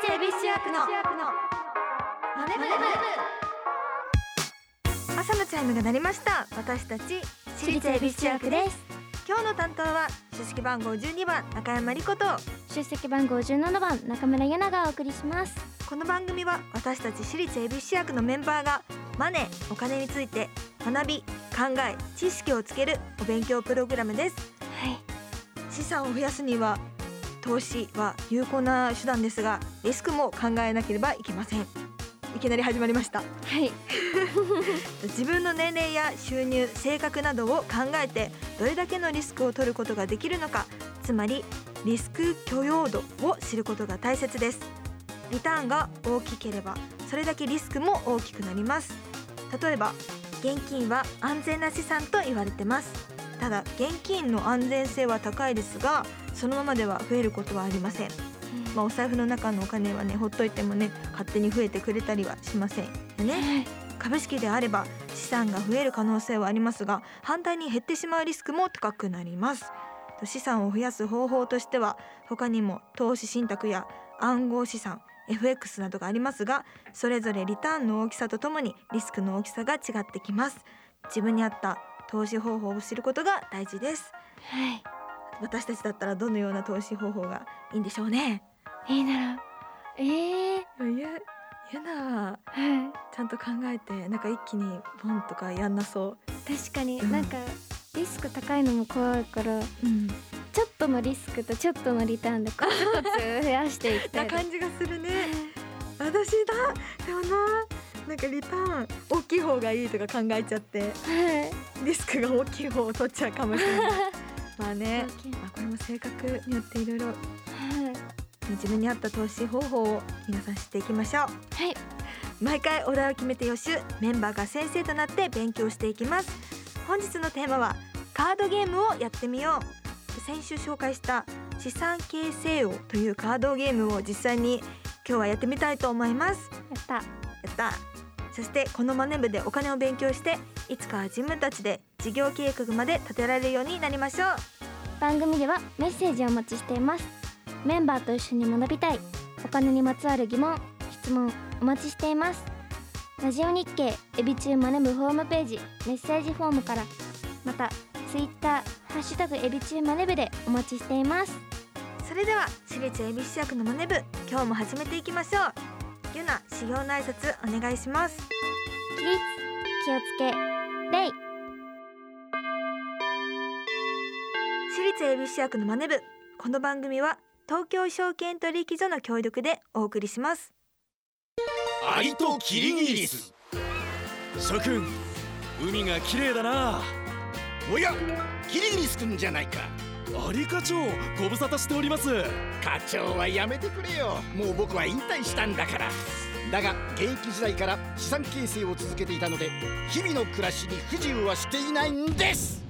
立恵比寿中学のマネブ朝のチャイムが鳴りました。私たち私立恵比寿中学です。今日の担当は出席番号12番中山理子と。出席番号17番中村ゆながお送りします。この番組は私たち私立恵比寿市役のメンバーがマネーお金について学び考え知識をつけるお勉強プログラムです。はい。資産を増やすには投資は有効な手段ですがリスクも考えなければいけません。いきなり始まりました。はい。自分の年齢や収入性格などを考えてどれだけのリスクを取ることができるのかつまりリスク許容度を知ることが大切です。リターンが大きければそれだけリスクも大きくなります。例えば現金は安全な資産と言われてます。ただ現金の安全性は高いですがそのままでは増えることはありません。まあ、お財布の中のお金はねほっといてもね勝手に増えてくれたりはしませんよね。はい。株式であれば資産が増える可能性はありますが反対に減ってしまうリスクも高くなります。資産を増やす方法としては他にも投資信託や暗号資産 FX などがありますがそれぞれリターンの大きさとともにリスクの大きさが違ってきます。自分に合った投資方法を知ることが大事です。はい私たちだったらどのような投資方法がいいんでしょうね。いいなら。えー、いややなはい。ちゃんと考えてなんか一気にボンとかやんなそ確かにうん。なんかリスク高いのも怖いからう、うん、ちょっとのリスクとちょっとのリターンでコツコツ増やしていきたです ない感じがするね。私だ。でもななんかリターン大きい方がいいとか考えちゃって。はい。リスクが大きい方を取っちゃうかもしれない まあねあこれも性格によっていろいろはい。自分に合った投資方法を皆さん知っていきましょう。はい。毎回お題を決めて予習メンバーが先生となって勉強していきます。本日のテーマはカードゲームをやってみよう。先週紹介した資産形成王というカードゲームを実際に今日はやってみたいと思います。やった。やった。そしてこのマネ部でお金を勉強していつかは自分たちで事業計画まで立てられるようになりましょう。番組ではメッセージをお待ちしています。メンバーと一緒に学びたい。お金にまつわる疑問質問お待ちしています。ラジオ日経エビチューマネブホームページメッセージフォームからまたツイッターハッシュタグエビチューマネブでお待ちしています。それでは私立恵比寿役のマネ部今日も始めていきましょう。ゆな修行の挨拶お願いします。起立気をつけ礼私立恵比寿役のマネ部。この番組は東京証券取引所の協力でお送りします。アリとキリギリス。諸君海が綺麗だな。おやキリギリス君じゃないか。アリ課長ご無沙汰しております。課長はやめてくれよ。もう僕は引退したんだから。だが現役時代から資産形成を続けていたので日々の暮らしに不自由はしていないんです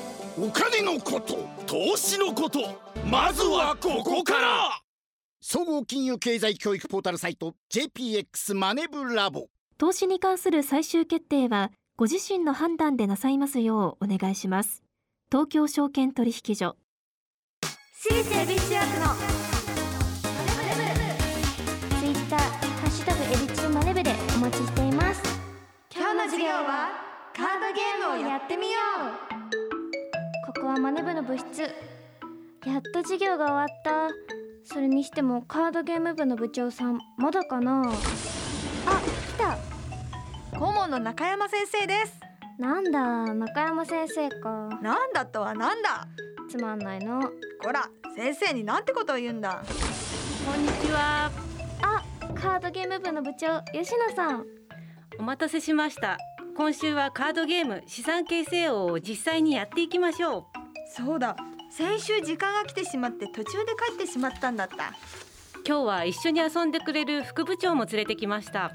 お金のこと投資のことまずはここから。総合金融経済教育ポータルサイト JPX マネブラボ。投資に関する最終決定はご自身の判断でなさいますようお願いします。東京証券取引所。私立恵比寿役の。ツイッターハッシュタグエビチューマネブでお待ちしています。今日の授業はカードゲームをやってみようここはマネブの部室。やっと授業が終わった。それにしてもカードゲーム部の部長さんまだかな？あ来た。顧問の中山先生です。なんだ中山先生か。なんだとはなんだ？つまんないの。こら先生になんてことを言うんだ？こんにちは。あカードゲーム部の部長吉野さん。お待たせしました。今週はカードゲーム資産形成王を実際にやっていきましょう。そうだ。先週時間が来てしまって途中で帰ってしまったんだった。今日は一緒に遊んでくれる副部長も連れてきました。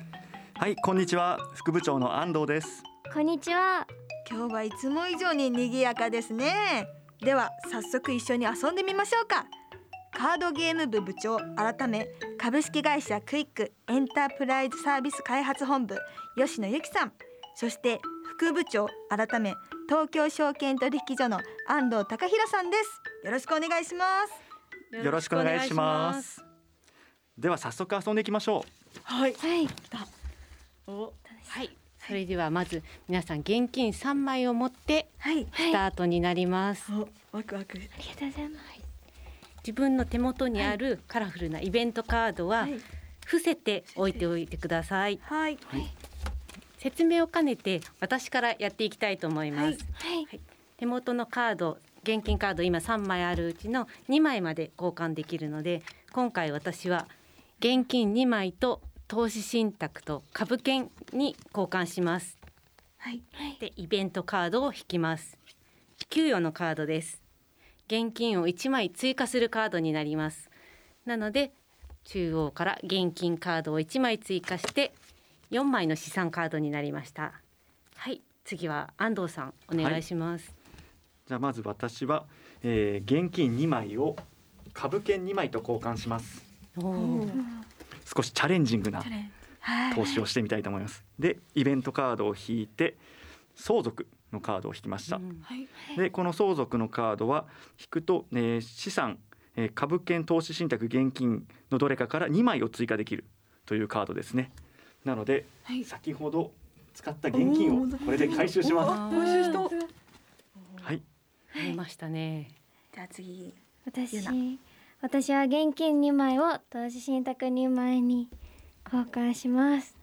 はい、こんにちは。副部長の安藤です。こんにちは。今日はいつも以上に賑やかですね。では早速一緒に遊んでみましょうか。カードゲーム部部長改め株式会社クイックエンタープライズサービス開発本部吉野由紀さんそして副部長改め東京証券取引所の安藤隆弘さんです。よろしくお願いします。よろしくお願いします。では早速遊んでいきましょはい。はい。おはい。それではまず皆さん現金3枚を持ってはい。スタートになります、おワクワク。ありがとうございます。自分の手元にあるカラフルなイベントカードははい。伏せて置いておいてください。はい説明を兼ねて私からやっていきたいと思います、はい。はい。手元のカード現金カード今3枚あるうちの2枚まで交換できるので今回私は現金2枚と投資信託と株券に交換します。はい。でイベントカードを引きます。給与のカードです。現金を1枚追加するカードになります。なので中央から現金カードを1枚追加して4枚の資産カードになりましたはい次は安藤さんお願いします、う。じゃあまず私は、えー現金2枚を株券2枚と交換します。少しチャレンジングなはい投資をしてみたいと思います。で、イベントカードを引いて相続のカードを引きました。うんはいで、この相続のカードは引くと、えー資産、えー株券、投資信託、現金のどれかから2枚を追加できるというカードですね。なので、はい。先ほど使った現金をこれで回収します。あ募集したはい。ありましたね。じゃあ次私私は現金2枚を投資信託2枚に交換します。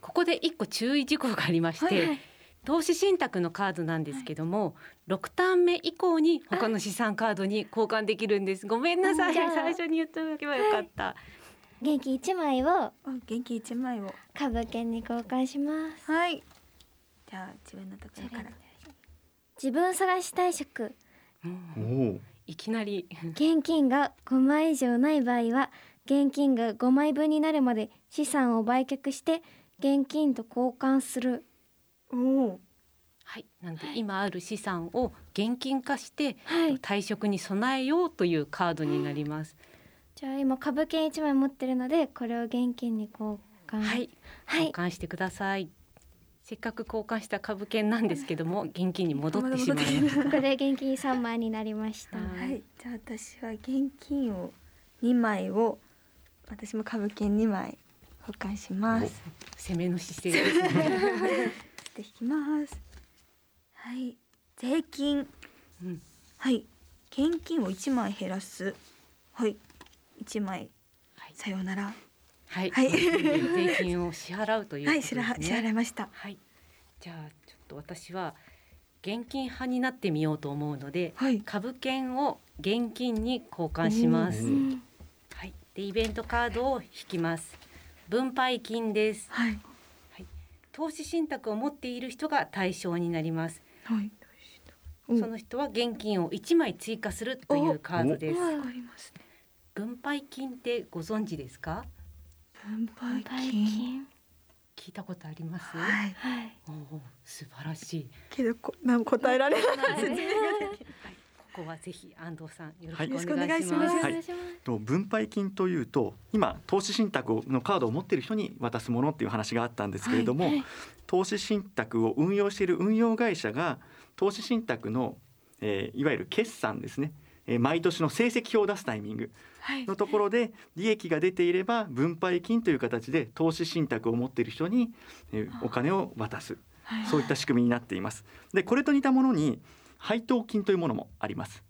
ここで一個注意事項がありまして、はい。はい投資信託のカードなんですけども、6ターン目以降に他の資産カードに交換できるんです。ごめんなさい、最初に言っておけばよかった。現金1枚をあ元気一枚を。株券に交換します。はい。じゃあ自分のところから。自分探し退職。おお。いきなり。現金が5枚以上ない場合は現金が5枚分になるまで資産を売却して現金と交換する。おお。はい、なんで今ある資産を現金化してはい。退職に備えようというカードになります。じゃあ今株券1枚持ってるのでこれを現金に交換。はい、はい。交換してください。せっかく交換した株券なんですけども 現金に戻ってしまいます。ここで現金3枚になりました。ははい。じゃあ私は現金を2枚を私も株券2枚保管します。攻めの姿勢ですね。で引きます。はい。税金。うん。はい。現金を1枚減らす。はい1枚。はい。さようなら。はい、はい。税金を支払うということはい。支払支払いました。はい、じゃあちょっと私は現金派になってみようと思うので、はい。株券を現金に交換します。うん。はい、でイベントカードを引きます。分配金です。はい。投資信託を持っている人が対象になります。はい。その人は現金を1枚追加するというカードです。わかりますね分配金ってご存知ですか？分配配金？金聞いたことあります？はい。はい。おお素晴らしい。けどこなん答えられないここはぜひ安藤さんよはい。ろしくお願いします。はい。と分配金というと今投資信託のカードを持っている人に渡すものっていう話があったんですけれども、はい。投資信託を運用している運用会社が投資信託の、えーいわゆる決算ですね、えー毎年の成績表を出すタイミングはい。のところで利益が出ていれば分配金という形で投資信託を持っている人に、えーお金を渡す。はい。そういった仕組みになっています。でこれと似たものに配当金というものもあります。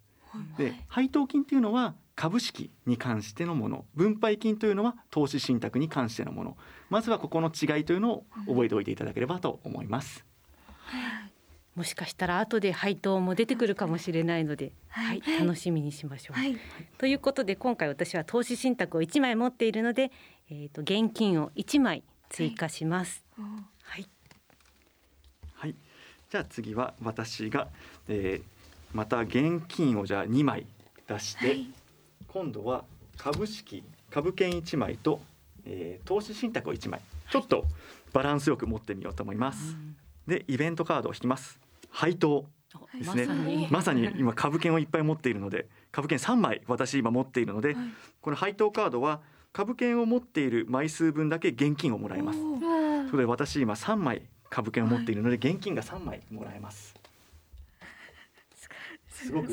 で配当金というのは株式に関してのもの。分配金というのは投資信託に関してのもの。まずはここの違いというのを覚えておいていただければと思います。もしかしたら後で配当も出てくるかもしれないので、ははいい、楽しみにしましょう。はい。ということで今回私は投資信託を1枚持っているので、えー、と現金を1枚追加します。はい、はい、じゃあ次は私が、えーまた現金をじゃあ2枚出して、はい。今度は株式株券1枚と、えー、投資信託を1枚。ちょっとバランスよく持ってみようと思います。でイベントカードを引きます。配当ですね。まさに。まさに今株券をいっぱい持っているので株券3枚私今持っているので、この配当カードは株券を持っている枚数分だけ現金をもらえます。それで私今3枚株券を持っているので現金が3枚もらえます。すごく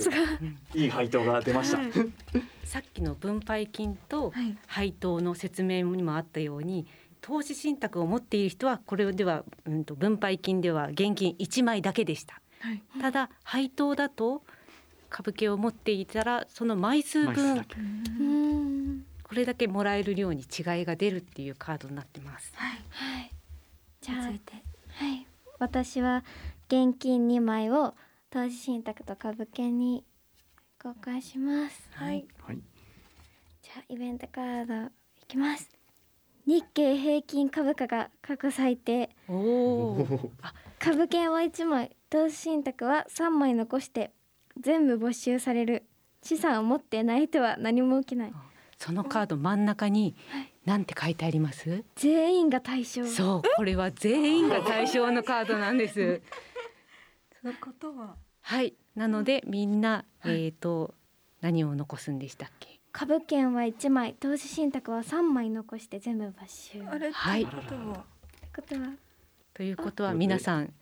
いい配当が出ました。はい。さっきの分配金とはい。配当の説明にもあったように投資信託を持っている人はこれでは、うん、と分配金では現金1枚だけでした。はい。ただ配当だと株券を持っていたらその枚数分枚数だけ。うん。これだけもらえる量に違いが出るっていうカードになってます。はい。はい。じゃあはい。私は現金2枚を投資信託と株券に交換します。はい。はい。じゃあイベントカードいきます日経平均株価が過去最低。おお株券は1枚。投資信託は3枚残して全部没収される。資産を持っていない人は何も起きない。そのカード真ん中に何て書いてあります？全員が対象。そうこれは全員が対象のカードなんです。ということは。はいなのでみんなえっ、と何を残すんでしたっけ？株券は1枚投資信託は3枚残して全部没収。あれはい。とはことは？ということは皆さん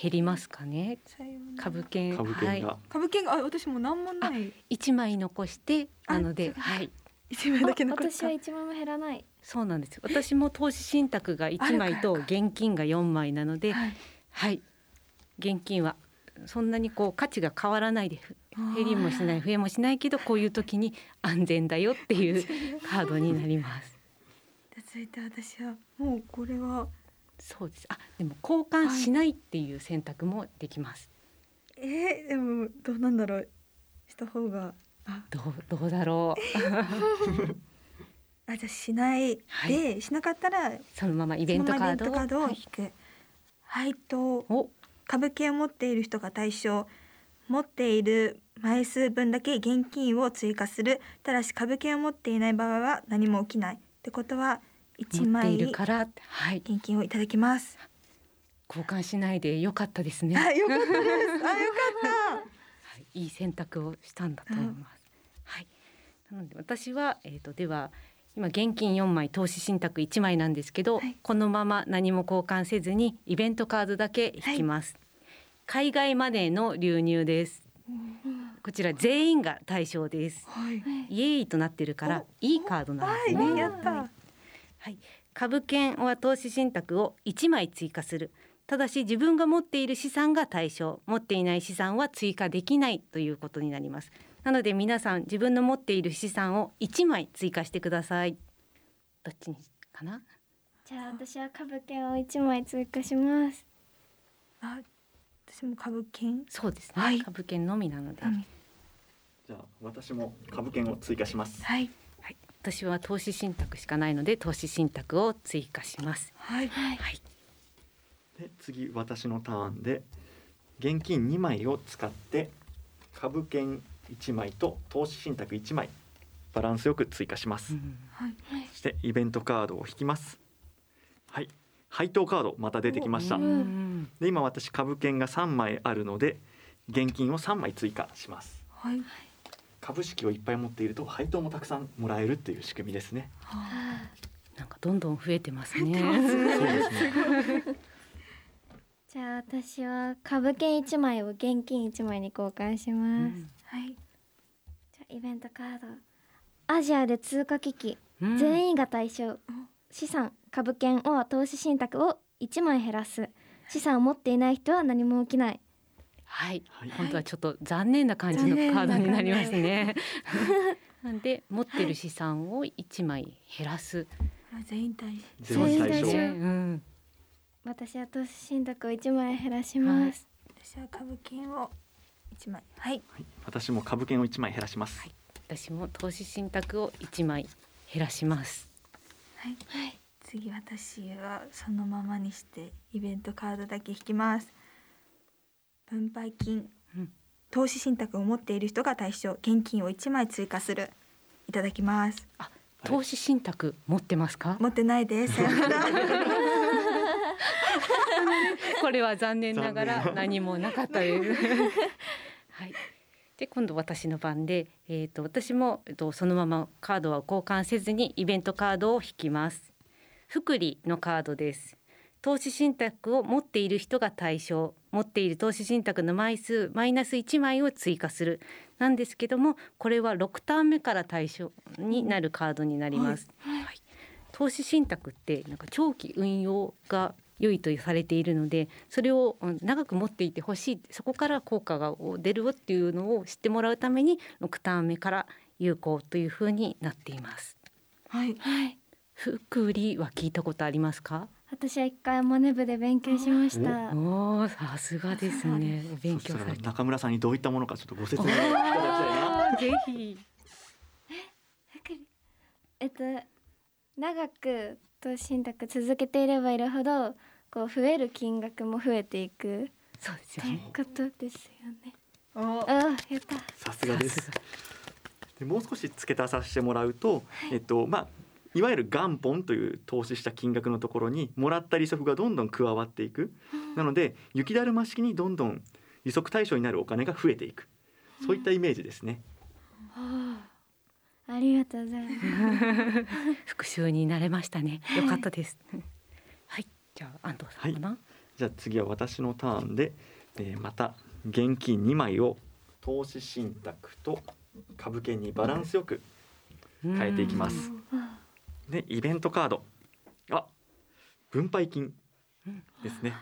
減りますかね？株券。株券が、はい、株券があ私も何もない。1枚残してあなのではい。一枚だけあ残った。私は1枚も減らない。そうなんです私も投資信託が1枚と現金が4枚なのではい。はい。現金はそんなにこう価値が変わらないでふ減りもしない増えもしないけどこういう時に安全だよっていう カードになります。続いて私はもうこれは。そうです。あでも交換しないっていう選択もできます、えー、でもどうなんだろう。した方が。あ。どうどうだろう。あじゃあしない。で、はしなかったらそのままイベントカードそのままイベントカードをはい。引く、配当お株券を持っている人が対象持っている枚数分だけ現金を追加する。ただし株券を持っていない場合は何も起きない。ってことは1持って枚現金をいただきます。交換しないでよかったですね。あよかったです。あよか はい、いい選択をしたんだと思います。はい。なので私はえっ、とでは今現金4枚投資信託1枚なんですけど、はいこのまま何も交換せずにイベントカードだけ引きます。海外マネーの流入です。こちら全員が対象です。はいイエーイとなってるからいいカードなんですね。はいやったはい、株券は投資信託を1枚追加するただし自分が持っている資産が対象持っていない資産は追加できないということになりますなので皆さん自分の持っている資産を1枚追加してください。どっちにかな？じゃあ私は株券を1枚追加します。あ私も株券？そうですね、はい。株券のみなので、うん。じゃあ私も株券を追加します。はい。はい、私は投資信託しかないので投資信託を追加します。はい。はい。で次私のターンで現金2枚を使って株券1枚と投資信託1枚バランスよく追加します。うんはいそしてイベントカードを引きます。はい、配当カードまた出てきました。うんで今私株券が3枚あるので現金を3枚追加します。はい株式をいっぱい持っていると配当もたくさんもらえるっていう仕組みですね。なんかどんどん増えてますねそうですね。じゃあ私は株券1枚を現金1枚に交換しうます、んはい。じゃあイベントカード。アジアで通貨危機、うん。全員が対象。資産株券を投資信託を1枚減らす。資産を持っていない人は何も起きない。はい、はい。本当はちょっと残念な感じのカードになりますね。なんで持ってる資産を1枚減らす。あ全員対象。全員対象。全員対象。うん、私は投資信託を1枚減らします、私は株券を一枚。はい。はい、私も株券を1枚減らします。私も投資信託を1枚減らします。はい、次私はそのままにしてイベントカードだけ引きます。分配金、うん。投資信託を持っている人が対象現金を1枚追加する。ただきます。投資信託持ってますか？持ってないです。これは残念ながら何もなかったです。はい。で今度私の番で、えっ、と私もえっとそのままカードは交換せずにイベントカードを引きます。福利のカードです。投資信託を持っている人が対象、持っている投資信託の枚数マイナス1枚を追加するなんですけども、これは6ターン目から対象になるカードになります。はい投資信託ってなんか長期運用が良いとされているのでそれをうん長く持っていてほしいそこから効果が出るよっていうのを知ってもらうために6ターン目から有効というふうになっています。はいはい福利は聞いたことありますか？私は一回マネ部で勉強しましたおおさすがですね。お勉強されて。中村さんにどういったものかちょっとご説明いただきたいな。ぜひ。えっと長く投資信託続けていればいるほどこう増える金額も増えていくそうですよね。ことですよねおあやったさすがです。でもう少し付け足させてもらうと、えっとまあいわゆる元本という投資した金額のところにもらった利息がどんどん加わっていく。なので雪だるま式にどんどん利息対象になるお金が増えていく。そういったイメージですね。ありがとうございます 復習になれましたね。よかったです。はい。じゃあ安藤さんかな？じゃあ次は私のターンで、えーまた現金2枚を投資信託と株券にバランスよく変えていきます。でイベントカードあ分配金ですね。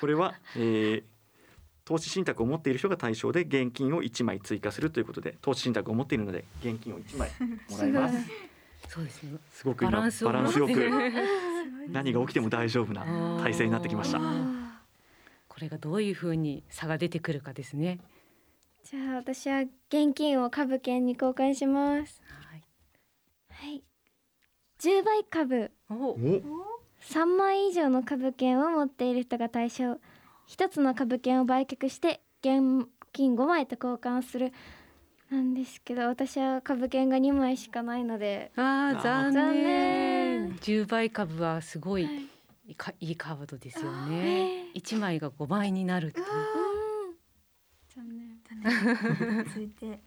これは、えー投資信託を持っている人が対象で現金を1枚追加するということで投資信託を持っているので現金を1枚もらいます。そうですね。すごく今バランスをバランスよく持って。る何が起きても大丈夫な体制になってきました。これがどういうふうに差が出てくるかですね。じゃあ私は現金を株券に交換します。はい。はい。10倍株。お。お。3枚以上の株券を持っている人が対象一つの株券を売却して現金5枚と交換するなんですけど私は株券が2枚しかないのであーあー残残念念。10倍株はすごいはいいいかいいカードですよへね。1枚が5倍になるっていう。残念続いて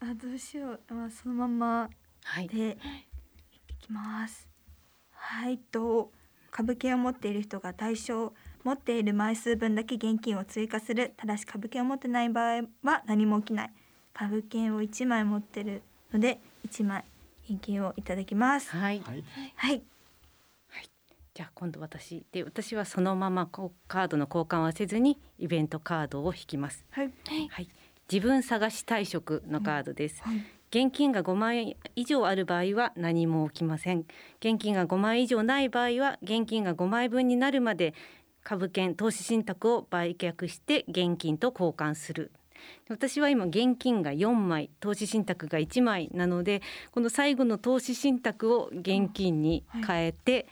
あどうしようあそのままはい。でいきますはいと株券を持っている人が対象持っている枚数分だけ現金を追加するただし株券を持ってない場合は何も起きない。株券を1枚持ってるので1枚現金をいただきます。はい。はい。はい。じゃあ今度私で私はそのままこうカードの交換はせずにイベントカードを引きます。はい。はい。自分探し退職のカードです。はい現金が5万円以上ある場合は何も起きません。現金が5万円以上ない場合は現金が5枚分になるまで株券投資信託を売却して現金と交換する。私は今現金が4枚投資信託が1枚なのでこの最後の投資信託を現金に変えて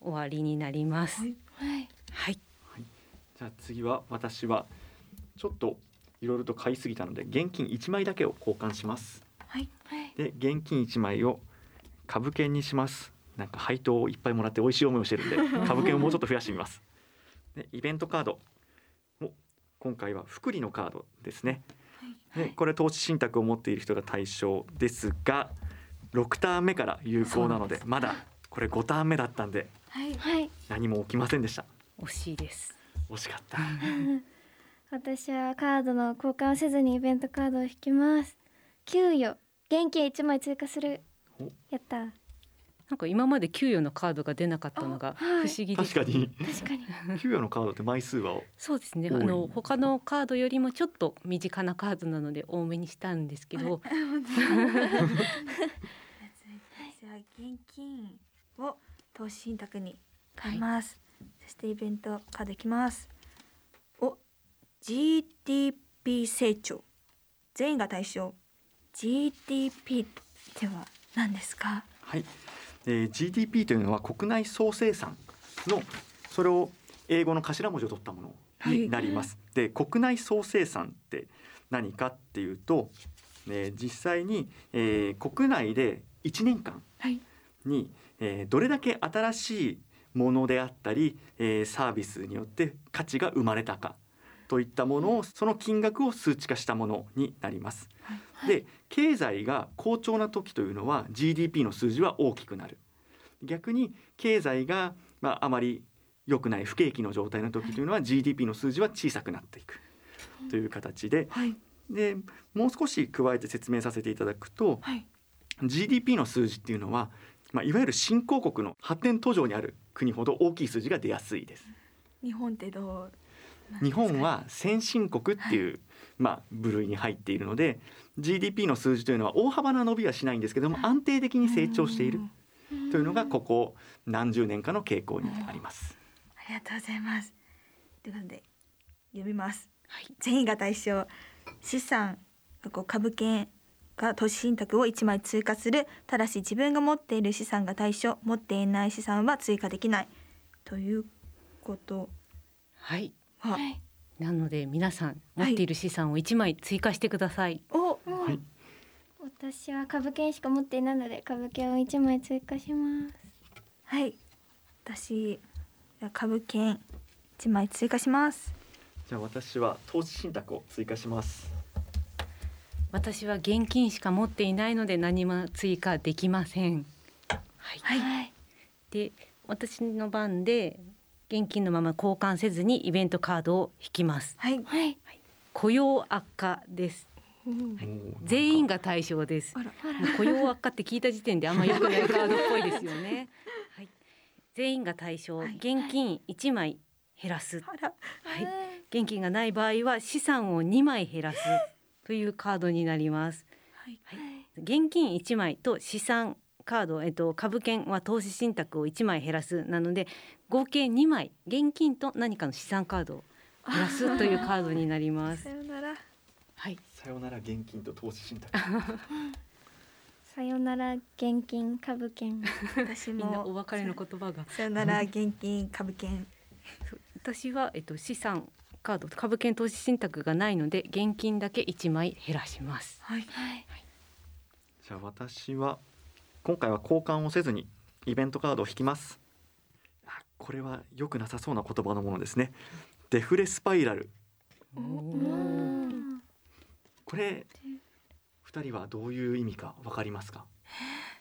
終わりになります。はい。はい。じゃあ次は私はちょっといろいろと買いすぎたので現金1枚だけを交換します。はい。で現金1枚を株券にします。なんか配当をいっぱいもらって美味しい思いをしてるんで 株券をもうちょっと増やしてみますでイベントカード。お今回は福利のカードですね。でこれ投資信託を持っている人が対象ですが6ターン目から有効なのでまだこれ5ターン目だったんではい。はい。何も起きませんでした。惜しいです。惜しかった。私はカードの交換をせずにイベントカードを引きます。給与現金1枚追加する。お。やったなんか今まで給与のカードが出なかったのが不思議で。す確かに。確かに。給与のカードって枚数はそうですね。あの他のカードよりもちょっと身近なカードなので多めにしたんですけど、じゃあ現金を投資信託に変えます、そしてイベントカードいきます。お GDP 成長。全員が対象。GDP っては何ですか？はい、えー GDP というのは国内総生産のそれを英語の頭文字を取ったものになります。で国内総生産って何かっていうとえー実際に、えー国内で1年間はいに、えーどれだけ新しいものであったり、えーサービスによって価値が生まれたかといったものをその金額を数値化したものになります。で経済が好調な時というのは GDP の数字は大きくなる。逆に経済が、まあ、あまり良くない不景気の状態の時というのは GDP の数字は小さくなっていく。という形で。はい。でもう少し加えて説明させていただくとはい。GDP の数字っていうのは、まあ、いわゆる新興国の発展途上にある国ほど大きい数字が出やすいです。日本ってどう日本は先進国っていう、まあ、部類に入っているので GDP の数字というのは大幅な伸びはしないんですけども安定的に成長しているというのがここ何十年かの傾向にあります。ありがとうございます。ということで読みます。はい。全員が対象資産株券が投資信託を1枚追加するただし自分が持っている資産が対象持っていない資産は追加できない。ということは。い。は、なので皆さん持っている資産を1枚追加してください、お。はい。私は株券しか持っていないので株券を一枚追加します。はい。私株券1枚追加します。じゃあ私は投資信託を追加します。私は現金しか持っていないので何も追加できません。はい、はい。で私の番で現金のまま交換せずにイベントカードを引きます。はい。はい。雇用悪化です。全員が対象です。雇用悪化って聞いた時点であんま良くないカードっぽいですよね。はい、全員が対象、はい。現金1枚減らす。はい、現金がない場合は資産を2枚減らすというカードになります。はい。現金1枚と資産カード、えっと、株券は投資信託を1枚減らすなので合計2枚現金と何かの資産カードを減らすというカードになりますさ。よならはい、さよなら現金と投資信託。さよなら現金株券私みんなおも別れの言葉が。さよなら現金株券 私は、えっと、資産カード株券投資信託がないので現金だけ1枚減らします。はいじゃあ私は今回は交換をせずにイベントカードを引きます。あこれは良くなさそうな言葉のものですね。デフレスパイラル。これ二人はどういう意味かわかりますか？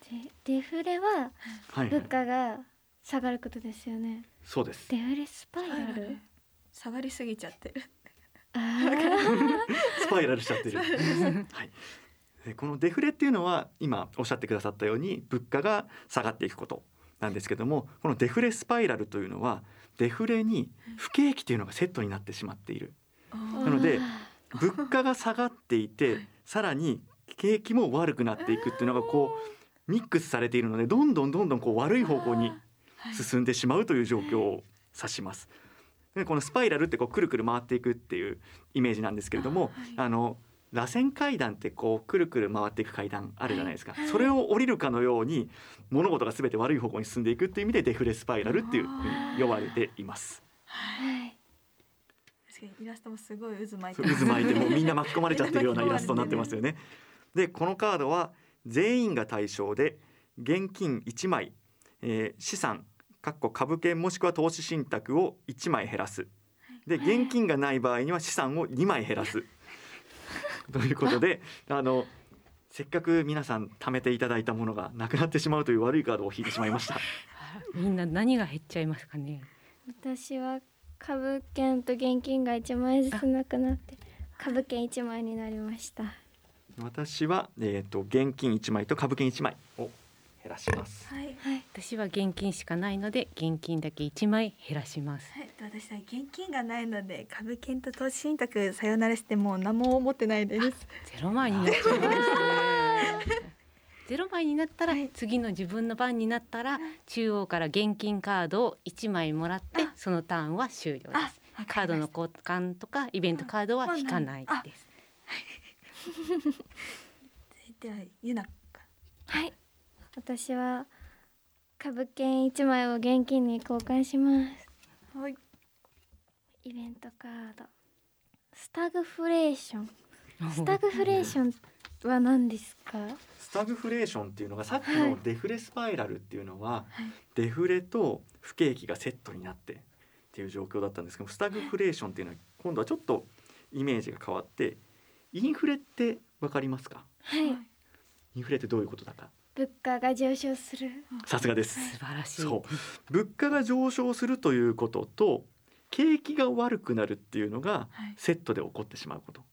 でデフレは物、価が下がることですよねそうです。デフレスパイラル？下がりすぎちゃってる スパイラルしちゃってる。はい。でこのデフレっていうのは今おっしゃってくださったように物価が下がっていくことなんですけどもこのデフレスパイラルというのはデフレに不景気というのがセットになってしまっている。なので物価が下がっていてさらに景気も悪くなっていくっていうのがこうミックスされているのでどんどんどんどんこう悪い方向に進んでしまうという状況を指します。でこのスパイラルってこうくるくる回っていくっていうイメージなんですけれども、あの螺旋階段ってこうくるくる回っていく階段あるじゃないですか、それを降りるかのように物事が全て悪い方向に進んでいくっていう意味でデフレスパイラルっていうふうに呼ばれています。はい。確かにイラストもすごい渦巻いて渦巻いてもうみんな巻き込まれちゃってるような イラストになってますよね。でこのカードは全員が対象で現金1枚、えー資産かっこ株券もしくは投資信託を1枚減らす。で現金がない場合には資産を2枚減らすということで あのせっかく皆さん貯めていただいたものがなくなってしまうという悪いカードを引いてしまいました。みんな何が減っちゃいますかね？私は株券と現金が1枚ずつなくなって株券1枚になりました私は、えー、と現金1枚と株券1枚を減らします。はい私は現金しかないので現金だけ1枚減らします。はい、私は現金がないので株券と投資信託さよならしてもう何も持ってないです。ゼロ枚になっちゃいますね。ゼロ枚になったら、次の自分の番になったら、中央から現金カードを1枚もらってそのターンは終了です。カードの交換とかイベントカードは引かないあです。で はゆなはい私は株券1枚を現金に交換します。はい。イベントカード。スタグフレーション。スタグフレーションっは何ですか？スタグフレーションっていうのがさっきのデフレスパイラルっていうのは、デフレと不景気がセットになってっていう状況だったんですけどスタグフレーションっていうのは今度はちょっとイメージが変わってインフレってわかりますか？はい。インフレってどういうことだか物価が上昇する。さすがです。素晴らしい。そう。物価が上昇するということと景気が悪くなるっていうのがはい。セットで起こってしまうこと。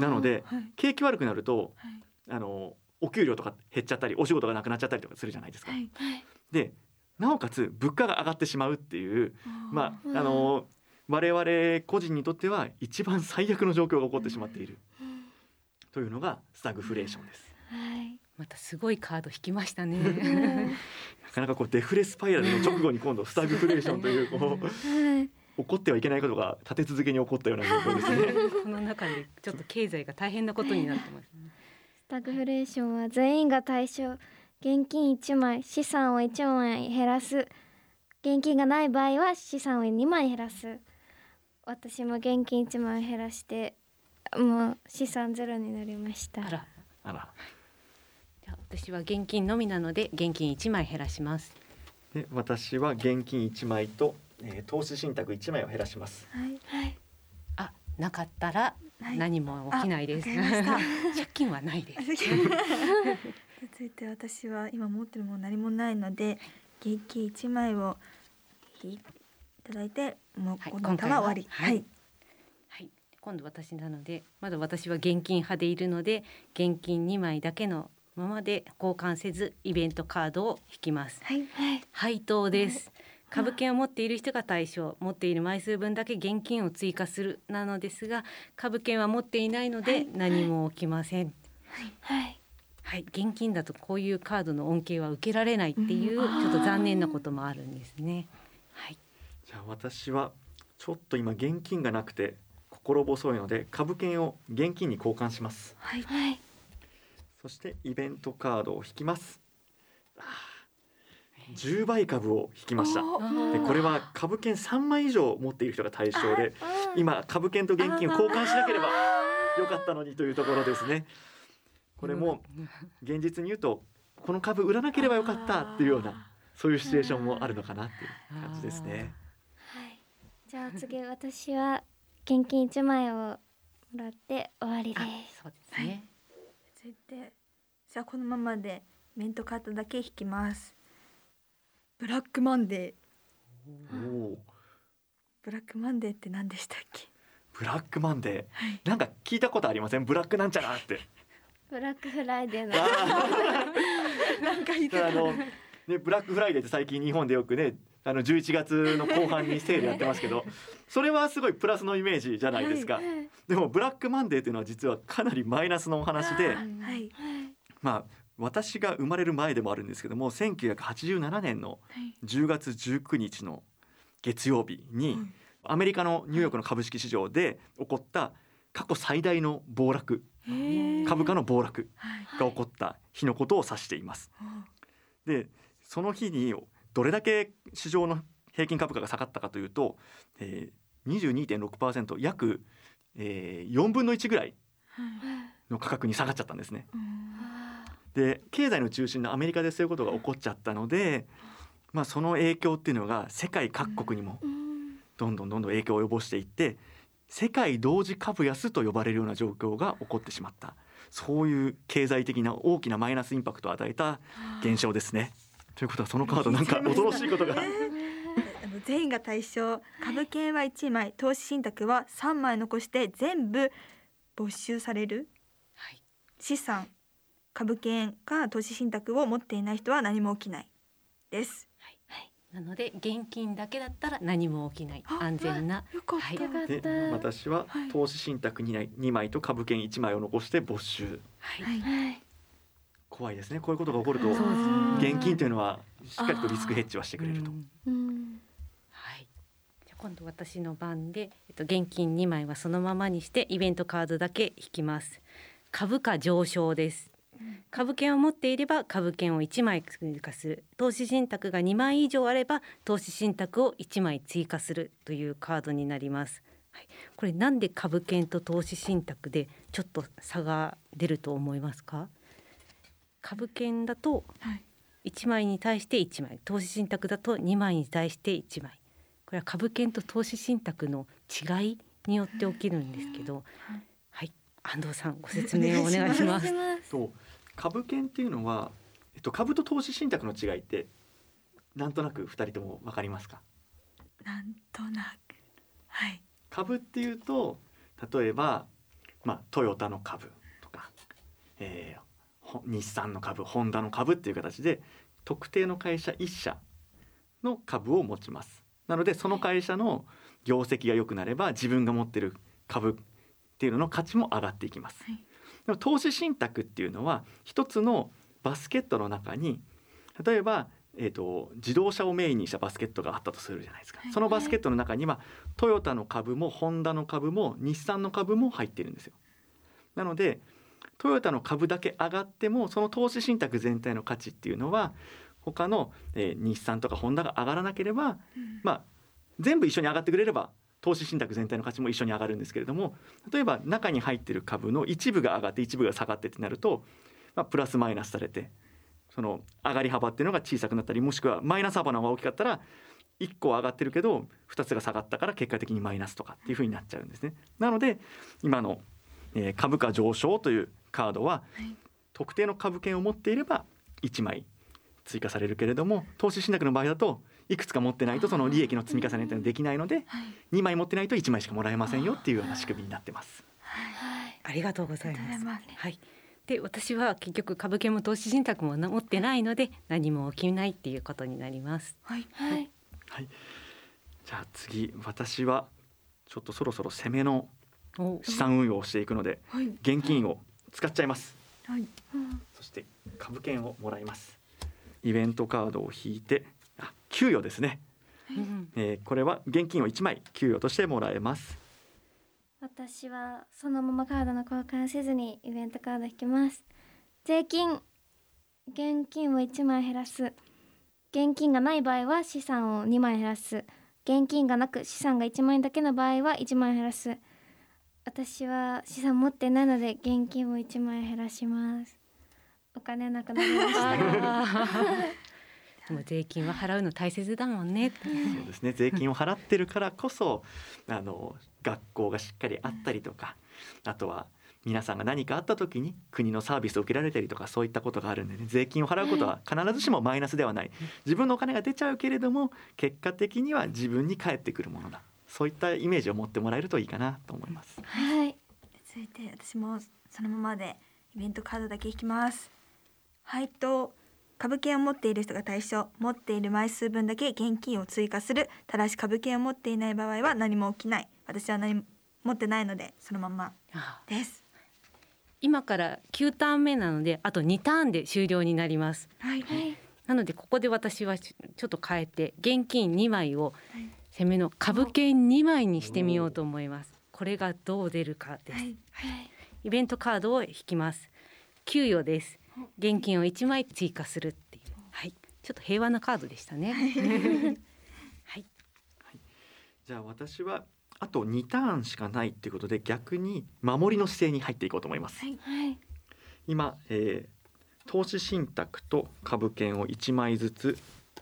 なのではい。景気悪くなるとはい。あのお給料とか減っちゃったりお仕事がなくなっちゃったりとかするじゃないですか。はい。でなおかつ物価が上がってしまうっていうまうん。ああの我々個人にとっては一番最悪の状況が起こってしまっている。というのがスタグフレーションです。はいまたすごいカード引きましたね。なかなかこうデフレスパイラルの直後に今度スタグフレーションというこうはい。起こってはいけないことが立て続けに起こったような状況ですね。この中でちょっと経済が大変なことになってます。ね スタグフレーションは全員が対象現金1枚資産を1枚減らす。現金がない場合は資産を2枚減らす。私も現金1枚減らしてもう資産ゼロになりました。あら。あら私は現金のみなので現金1枚減らします。で私は現金1枚と、えー投資信託1枚を減らします。はいはい。あなかったらはい。何も起きないです、あわかりま 借金はないです。続いて私は今持ってるもの何もないので現金1枚をいただいてもうはいこの歌は終わり。はい。はい、今度私なのでまだ私は現金派でいるので現金2枚だけのままで交換せずイベントカードを引きます。はい。はい配当です。株券を持っている人が対象持っている枚数分だけ現金を追加するなのですが株券は持っていないので何も起きません。はい。はい、現金だとこういうカードの恩恵は受けられないっていうちょっと残念なこともあるんですね。はい。じゃあ私はちょっと今現金がなくて心細いので株券を現金に交換します。はい。はいそしてイベントカードを引きます。あー。10倍株を引きました。おでこれは株券3枚以上持っている人が対象で今株券と現金を交換しなければよかったのにというところですね。これも現実に言うとこの株売らなければよかったっていうようなそういうシチュエーションもあるのかなっていう感じですね。はい。じゃあ次私は現金1枚をもらって終わりであすそうですね、続いて。じゃあこのままでメントカードだけ引きます。ブラックマンデー。おおブラックマンデーって何でしたっけ？ブラックマンデー？なんか聞いたことありません？ブラックなんちゃらって。ブラックフライデーの。なんか言ってた。あのねブラックフライデーって最近日本でよくねあの11月の後半にセールやってますけど それはすごいプラスのイメージじゃないですか、でもブラックマンデーっていうのは実はかなりマイナスのお話ではい。まあ私が生まれる前でもあるんですけども1987年の10月19日の月曜日にアメリカのニューヨークの株式市場で起こった過去最大の暴落。株価の暴落はい。が起こった日のことを指しています。でその日にどれだけ市場の平均株価が下がったかというと、えー、22.6%約、えー、4分の1ぐらいの価格に下がっちゃったんですね。で経済の中心のアメリカでそういうことが起こっちゃったので、まあ、その影響っていうのが世界各国にもどんどんどんどん影響を及ぼしていって世界同時株安と呼ばれるような状況が起こってしまったそういう経済的な大きなマイナスインパクトを与えた現象ですね。ということはそのカードなんか 恐ろしいことが。あの全員が対象株券は1枚投資信託は3枚残して全部没収される？はい。資産株券か投資信託を持っていない人は何も起きないです。なので現金だけだったら何も起きない。あ安全な。よかった、はい。でた私ははい。投資信託2枚 ,2 枚と株券1枚を残して没収。はい。はい。はい怖いですね。こういうことが起こると現金というのはしっかりとリスクヘッジはしてくれると。はい。じゃあ今度私の番で、えっと現金2枚はそのままにしてイベントカードだけ引きます。株価上昇です。株券を持っていれば株券を1枚追加する。投資信託が2枚以上あれば投資信託を1枚追加するというカードになります。これなんで株券と投資信託でちょっと差が出ると思いますか？株券だとはい。1枚に対して1枚投資信託だと2枚に対して1枚。これは株券と投資信託の違いによって起きるんですけどはい。安藤さんご説明をお願いします。と株券っていうのは、えっと、株と投資信託の違いってなんとなく二人ともわかりますか？なんとなく。はい。株っていうと例えば、まあ、トヨタの株とか、えーほ日産の株ホンダの株っていう形で特定の会社一社の株を持ちます。なのでその会社の業績が良くなれば自分が持ってる株っていうのの価値も上がっていきます、はい。でも投資信託っていうのは一つのバスケットの中に例えばえー、と自動車をメインにしたバスケットがあったとするじゃないですか、はい。そのバスケットの中にはトヨタの株もホンダの株も日産の株も入ってるんですよ。なのでトヨタの株だけ上がってもその投資信託全体の価値っていうのは他の、えー日産とかホンダが上がらなければ、まあ全部一緒に上がってくれれば投資信託全体の価値も一緒に上がるんですけれども例えば中に入ってる株の一部が上がって一部が下がってってなると、まあ、プラスマイナスされてその上がり幅っていうのが小さくなったりもしくはマイナス幅の方が大きかったら1個は上がってるけど2つが下がったから結果的にマイナスとかっていう風になっちゃうんですね。なので今の、えー株価上昇というカードは、はい。特定の株券を持っていれば1枚追加されるけれども投資信託の場合だといくつか持ってないとその利益の積み重ねっていうのはできないのではい。2枚持ってないと1枚しかもらえませんよっていうような仕組みになってます。ありがとうございありがとうござますいます。はい。で私は結局株券も投資信託も持ってないので何も起きないっていうことになります。はい。はい。はい、じゃあ次私はちょっとそろそろ攻めのお。資産運用をしていくのではい。現金を使っちゃいます。はい。そして株券をもらいます。イベントカードを引いてあ給与ですね、うんえーこれは現金を1枚給与としてもらえます。私はそのままカードの交換せずにイベントカード引きます。税金現金を1枚減らす。現金がない場合は資産を2枚減らす。現金がなく資産が1万円だけの場合は1万円減らす私は資産持ってないので現金を1万円減らします。お金なくなりました。あー。もう税金は払うの大切だもんね。そうですね。税金を払ってるからこそあの学校がしっかりあったりとかあとは皆さんが何かあった時に国のサービスを受けられたりとかそういったことがあるんでね。税金を払うことは必ずしもマイナスではない。自分のお金が出ちゃうけれども結果的には自分に返ってくるものだそういったイメージを持ってもらえるといいかなと思います。はい。続いて私もそのままでイベントカードだけ引きます。配当株券を持っている人が対象持っている枚数分だけ現金を追加するただし株券を持っていない場合は何も起きない。私は何も持ってないのでそのままあです。今から9ターン目なのであと2ターンで終了になります。はいはい。なのでここで私はちょちょっと変えて現金2枚をはい攻めの株券2枚にしてみようと思います。これがどう出るかです。はいイベントカードを引きます。給与です。現金を1枚追加するっていう。はい。ちょっと平和なカードでしたね。はい。じゃあ私はあと2ターンしかないっていうことで逆に守りの姿勢に入っていこうと思いますはいはい今、えー投資信託と株券を1枚ずつ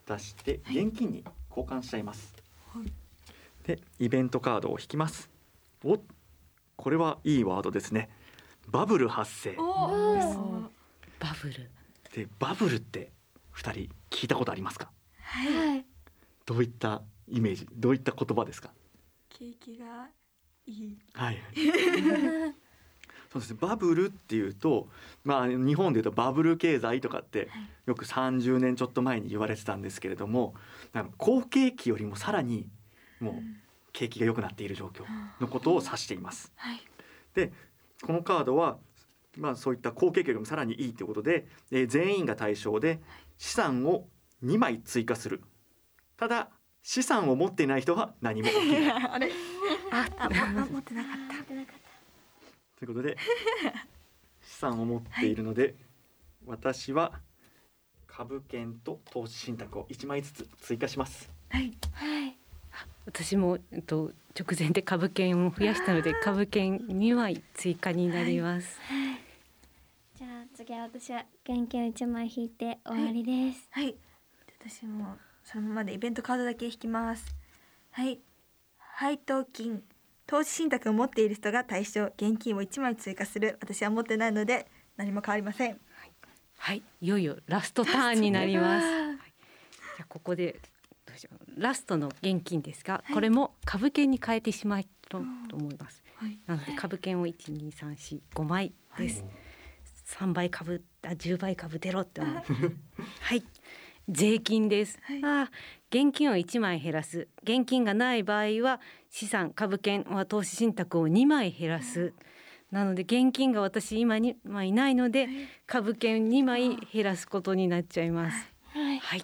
出して現金に交換しちゃいます、はいでイベントカードを引きます。おこれはいいワードですね。バブル発生。おバブル。でバブルって2人聞いたことありますか？はい。はいどういったイメージ？どういった言葉ですか？景気がいい。はい。そうですね。バブルっていうと、まあ日本でいうとバブル経済とかってよく30年ちょっと前に言われてたんですけれども、あの好景気よりもさらにもう景気が良くなっている状況のことを指しています。はい。で、このカードはまあそういった好景気よりもさらにいいということで、えー全員が対象で資産を2枚追加する。ただ資産を持っていない人は何も起きない。あれ？あも持ってなかった。ということで資産を持っているので、私は株券と投資信託を1枚ずつ追加します。はい。はい私も、えっと、直前で株券を増やしたので株券2枚追加になります。じゃあ次は私は現金一枚引いて終わりです。はい。私もそのままでイベントカードだけ引きます。はい。配当金。投資信託を持っている人が対象現金を1枚追加する。私は持ってないので何も変わりません。はい、い。よいよラストターンになります。はい。じゃあここでラストの現金ですが、これも株券に変えてしまいとと思います。はいなので株券を一二三四五枚です。三、倍株あ10倍株出ろって思う。はい。税金です。はいあー現金を1枚減らす。現金がない場合は資産株券は投資信託を2枚減らす。なので現金が私今にまあいないので株券2枚減らすことになっちゃいます。はい。はい。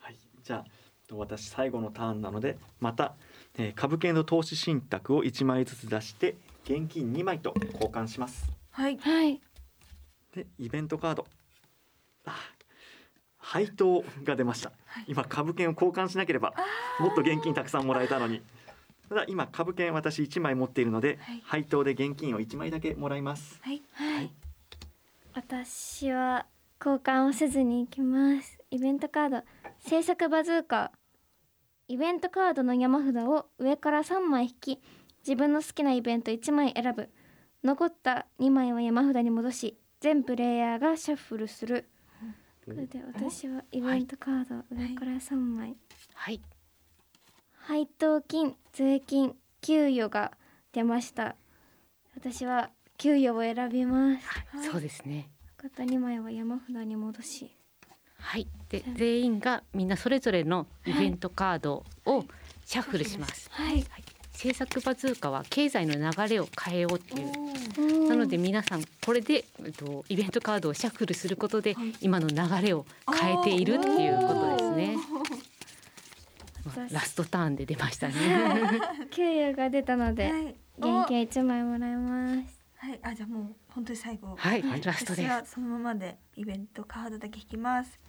はい、じゃあ私最後のターンなのでまた、えー株券と投資信託を1枚ずつ出して現金2枚と交換します。はい。はい。でイベントカード。あ配当が出ました、今株券を交換しなければもっと現金たくさんもらえたのに。ただ今株券私1枚持っているので、はい。配当で現金を1枚だけもらいます。はい。はい。私は交換をせずに行きます。イベントカード制作バズーカ。イベントカードの山札を上から3枚引き、自分の好きなイベント1枚選ぶ。残った2枚は山札に戻し、全プレイヤーがシャッフルする。これで私はイベントカード上から3枚。はい。配当金、税金、給与が出ました。私は給与を選びます。そうですね。残った2枚は山札に戻し。はい。で全員がみんなそれぞれのイベントカードをシャッフルします。はい。制作バズーカは経済の流れを変えようっていう。なので皆さんこれで、えっと、イベントカードをシャッフルすることで今の流れを変えているっていうことですね。まあラストターンで出ましたね。給与が出たので、はい現金1枚もらいます。はいあじゃあもう本当に最後はい、ラストです。私はそのままでイベントカードだけ引きます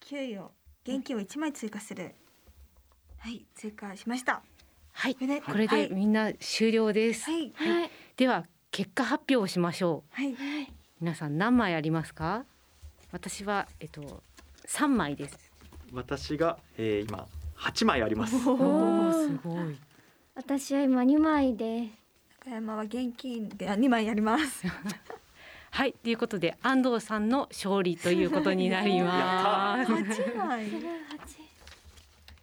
給与現金を1枚追加するはい追加しましたはい、これでこれはいでみんな終了です。はいはい。では結果発表をしましょう。はい皆さん何枚ありますか？私はえっと三枚です。私が、えー今8枚ありますおお、すごい。私は今2枚です。中山は現金で2枚やります はい、ということで安藤さんの勝利ということになります。8枚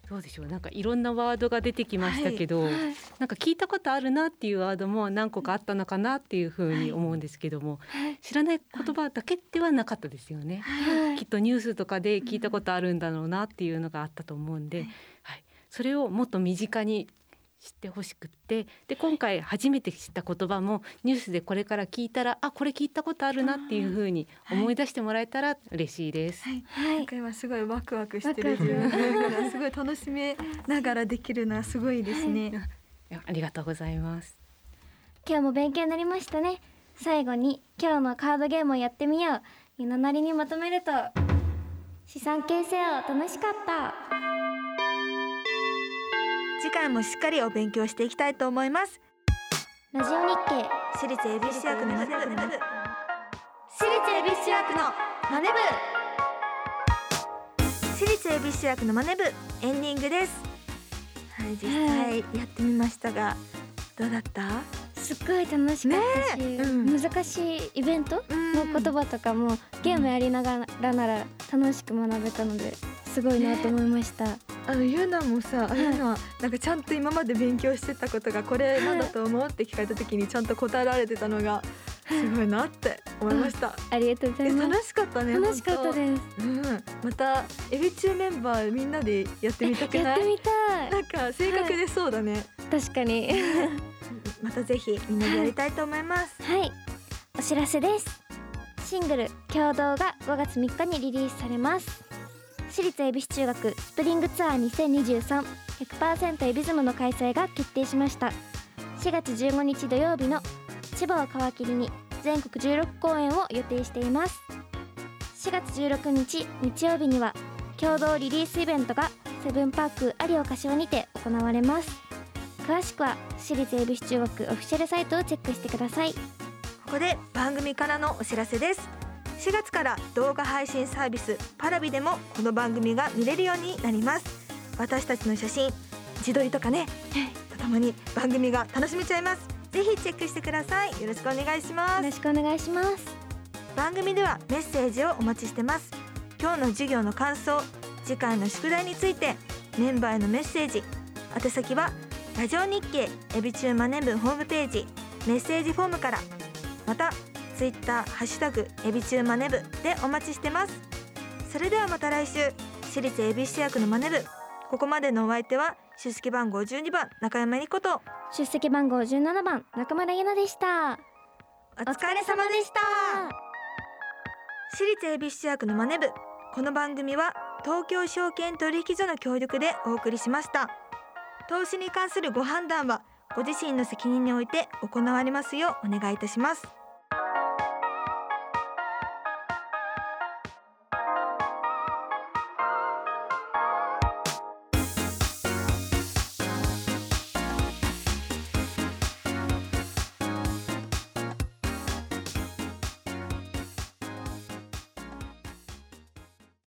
どうでしょう。なんかいろんなワードが出てきましたけど、なんか聞いたことあるなっていうワードも何個かあったのかなっていうふうに思うんですけども、知らない言葉だけではなかったですよね。きっとニュースとかで聞いたことあるんだろうなっていうのがあったと思うんで、はい、それをもっと身近に知ってほしくってで今回初めて知った言葉もニュースでこれから聞いたらあこれ聞いたことあるなっていうふうに思い出してもらえたら嬉しいです。はい、はい今すごいワクワクしてるワクワク自分だからすごい楽しめながらできるのはすごいですね。いやありがとうございます。今日も勉強になりましたね。最後に今日のカードゲームをやってみよう。みんななりにまとめると資産形成を楽しかった。次回もしっかりお勉強していきたいと思います。ラジオ日経私立恵比寿中学のマネ部。私立恵比寿中学のマネ私立恵比寿中学のマネ部エンディングです。はい、実際やってみましたが、どうだった？部すっごい楽しかったし、ねえうん難しいイベントのの言葉とかもゲームやりながらなら楽しく学べたのですごいなと思いました。あのゆうなもさ、あゆななんかちゃんと今まで勉強してたことがこれなんだと思うって聞かれた時にちゃんと答えられてたのがすごいなって思いました。ありがとうござえいます。楽しかったね。楽しかったす。です。うん、またエビ中メンバーみんなでやってみたくない？やってみたい。なんか性格でそうだね。確かに。またぜひみんなでやりたいと思います。はい、お知らせです。シングル共同が5月3日にリリースされます。私立恵比寿中学スプリングツアー2023 100%エビズムの開催が決定しました。4月15日土曜日の千葉を皮切りに全国16公演を予定しています。4月16日日曜日には共同リリースイベントがセブンパーク有岡柏にて行われます詳しくは私立恵比寿中学オフィシャルサイトをチェックしてくださいここで番組からのお知らせです4月から動画配信サービスパラビでもこの番組が見れるようになります。私たちの写真自撮りとかねとともに番組が楽しめちゃいます。ぜひチェックしてください。よろしくお願いします。よろしくお願いします。番組ではメッセージをお待ちしてます。今日の授業の感想次回の宿題についてメンバーへのメッセージ。宛先はラジオ日経エビチューマネ部ホームページメッセージフォームから。またツイッターハッシュタグエビチューマネ部でお待ちしてます。それではまた来週。私立エビシ役のマネ部ここまでのお相手は出席番号12番中山理子と。出席番号17番中村ゆなでした。お疲れ様でした。私立恵比寿中学のマネ部この番組は東京証券取引所の協力でお送りしました。投資に関するご判断はご自身の責任において行われますようお願いいたします